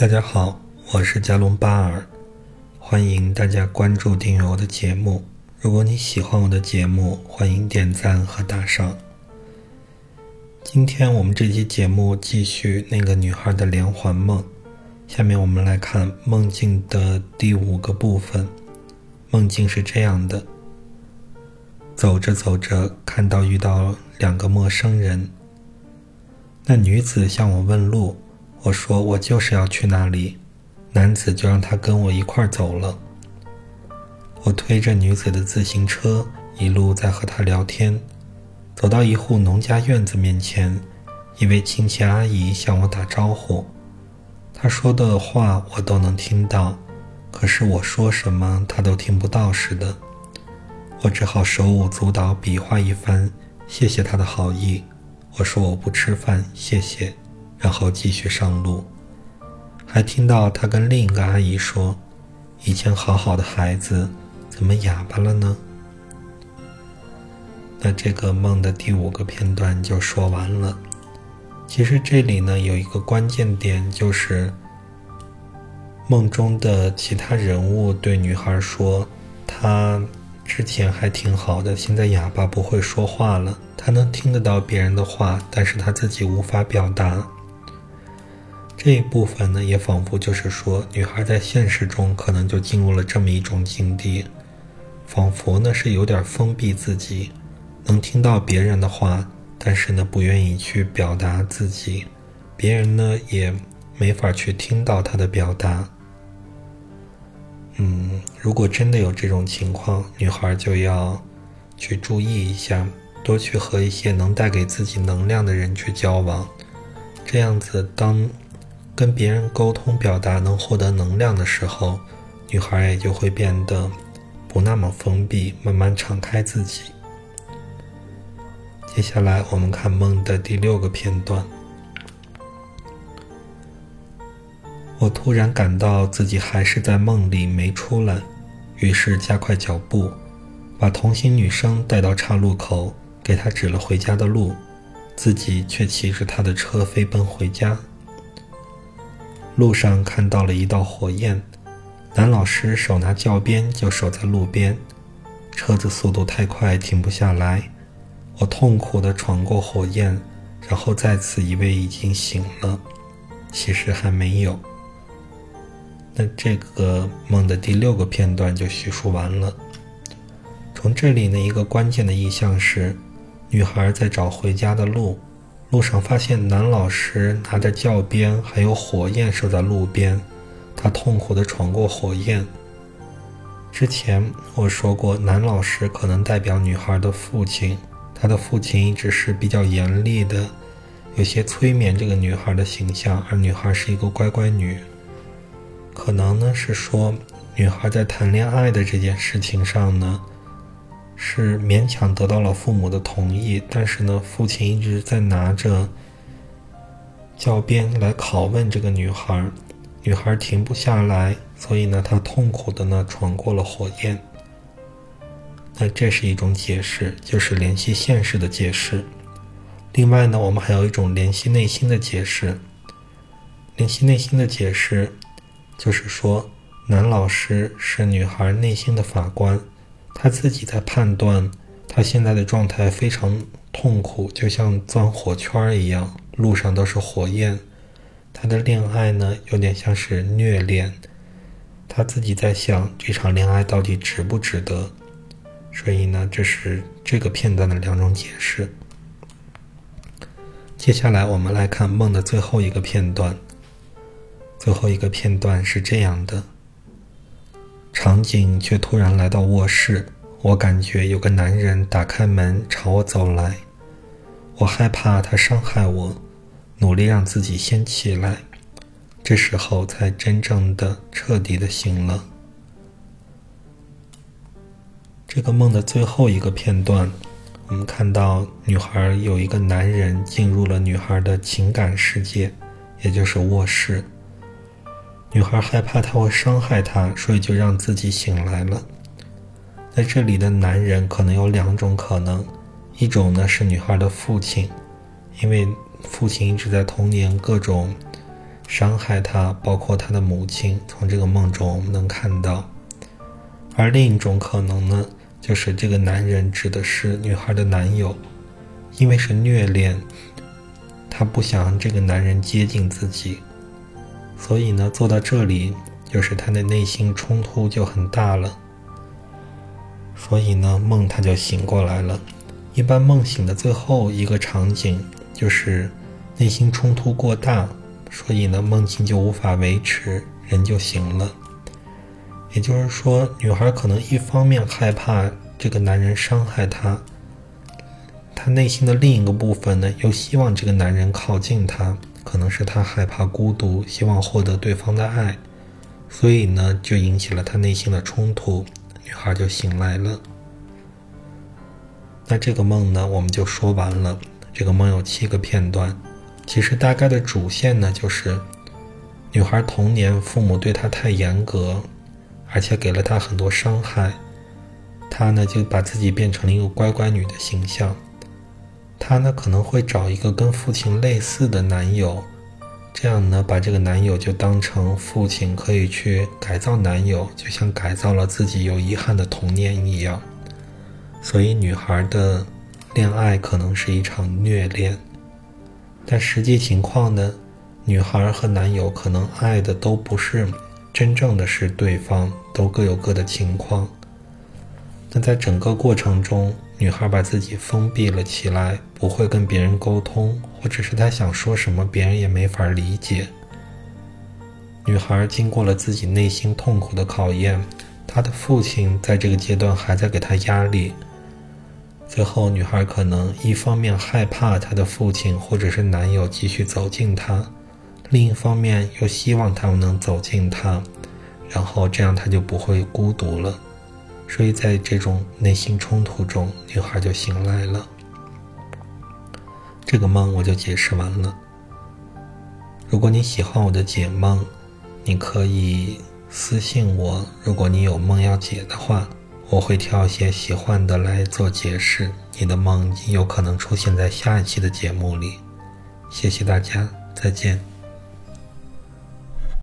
大家好，我是加隆巴尔，欢迎大家关注订阅我的节目。如果你喜欢我的节目，欢迎点赞和打赏。今天我们这期节目继续那个女孩的连环梦，下面我们来看梦境的第五个部分。梦境是这样的：走着走着，看到遇到两个陌生人，那女子向我问路。我说我就是要去那里，男子就让他跟我一块儿走了。我推着女子的自行车，一路在和她聊天。走到一户农家院子面前，一位亲戚阿姨向我打招呼。她说的话我都能听到，可是我说什么她都听不到似的。我只好手舞足蹈比划一番，谢谢她的好意。我说我不吃饭，谢谢。然后继续上路，还听到他跟另一个阿姨说：“以前好好的孩子，怎么哑巴了呢？”那这个梦的第五个片段就说完了。其实这里呢有一个关键点，就是梦中的其他人物对女孩说：“她之前还挺好的，现在哑巴不会说话了，她能听得到别人的话，但是她自己无法表达。”这一部分呢，也仿佛就是说，女孩在现实中可能就进入了这么一种境地，仿佛呢是有点封闭自己，能听到别人的话，但是呢不愿意去表达自己，别人呢也没法去听到她的表达。嗯，如果真的有这种情况，女孩就要去注意一下，多去和一些能带给自己能量的人去交往，这样子当。跟别人沟通表达能获得能量的时候，女孩也就会变得不那么封闭，慢慢敞开自己。接下来我们看梦的第六个片段。我突然感到自己还是在梦里没出来，于是加快脚步，把同行女生带到岔路口，给她指了回家的路，自己却骑着她的车飞奔回家。路上看到了一道火焰，男老师手拿教鞭就守在路边，车子速度太快停不下来，我痛苦地闯过火焰，然后再次以为已经醒了，其实还没有。那这个梦的第六个片段就叙述完了。从这里呢，一个关键的意象是，女孩在找回家的路。路上发现男老师拿着教鞭，还有火焰守在路边，他痛苦地闯过火焰。之前我说过，男老师可能代表女孩的父亲，他的父亲一直是比较严厉的，有些催眠这个女孩的形象，而女孩是一个乖乖女。可能呢是说，女孩在谈恋爱的这件事情上呢。是勉强得到了父母的同意，但是呢，父亲一直在拿着教鞭来拷问这个女孩，女孩停不下来，所以呢，她痛苦的呢闯过了火焰。那这是一种解释，就是联系现实的解释。另外呢，我们还有一种联系内心的解释。联系内心的解释，就是说，男老师是女孩内心的法官。他自己在判断，他现在的状态非常痛苦，就像钻火圈一样，路上都是火焰。他的恋爱呢，有点像是虐恋。他自己在想，这场恋爱到底值不值得？所以呢，这是这个片段的两种解释。接下来我们来看梦的最后一个片段。最后一个片段是这样的。场景却突然来到卧室，我感觉有个男人打开门朝我走来，我害怕他伤害我，努力让自己先起来，这时候才真正的彻底的醒了。这个梦的最后一个片段，我们看到女孩有一个男人进入了女孩的情感世界，也就是卧室。女孩害怕他会伤害她，所以就让自己醒来了。在这里的男人可能有两种可能，一种呢是女孩的父亲，因为父亲一直在童年各种伤害她，包括她的母亲，从这个梦中我们能看到。而另一种可能呢，就是这个男人指的是女孩的男友，因为是虐恋，她不想让这个男人接近自己，所以呢，做到这里，就是她的内心冲突就很大了。所以呢，梦他就醒过来了。一般梦醒的最后一个场景就是内心冲突过大。所以呢，梦境就无法维持，人就醒了。也就是说，女孩可能一方面害怕这个男人伤害她，她内心的另一个部分呢，又希望这个男人靠近她，可能是她害怕孤独，希望获得对方的爱，所以呢，就引起了她内心的冲突，女孩就醒来了。那这个梦呢，我们就说完了。这个梦有七个片段。其实大概的主线呢，就是女孩童年父母对她太严格，而且给了她很多伤害，她呢就把自己变成了一个乖乖女的形象。她呢可能会找一个跟父亲类似的男友，这样呢把这个男友就当成父亲可以去改造男友，就像改造了自己有遗憾的童年一样。所以女孩的恋爱可能是一场虐恋。但实际情况呢？女孩和男友可能爱的都不是真正的是对方，都各有各的情况。那在整个过程中，女孩把自己封闭了起来，不会跟别人沟通，或者是她想说什么，别人也没法理解。女孩经过了自己内心痛苦的考验，她的父亲在这个阶段还在给她压力。最后，女孩可能一方面害怕她的父亲或者是男友继续走近她，另一方面又希望他们能走近她，然后这样她就不会孤独了。所以在这种内心冲突中，女孩就醒来了。这个梦我就解释完了。如果你喜欢我的解梦，你可以私信我。如果你有梦要解的话。我会挑一些喜欢的来做解释，你的梦有可能出现在下一期的节目里。谢谢大家，再见。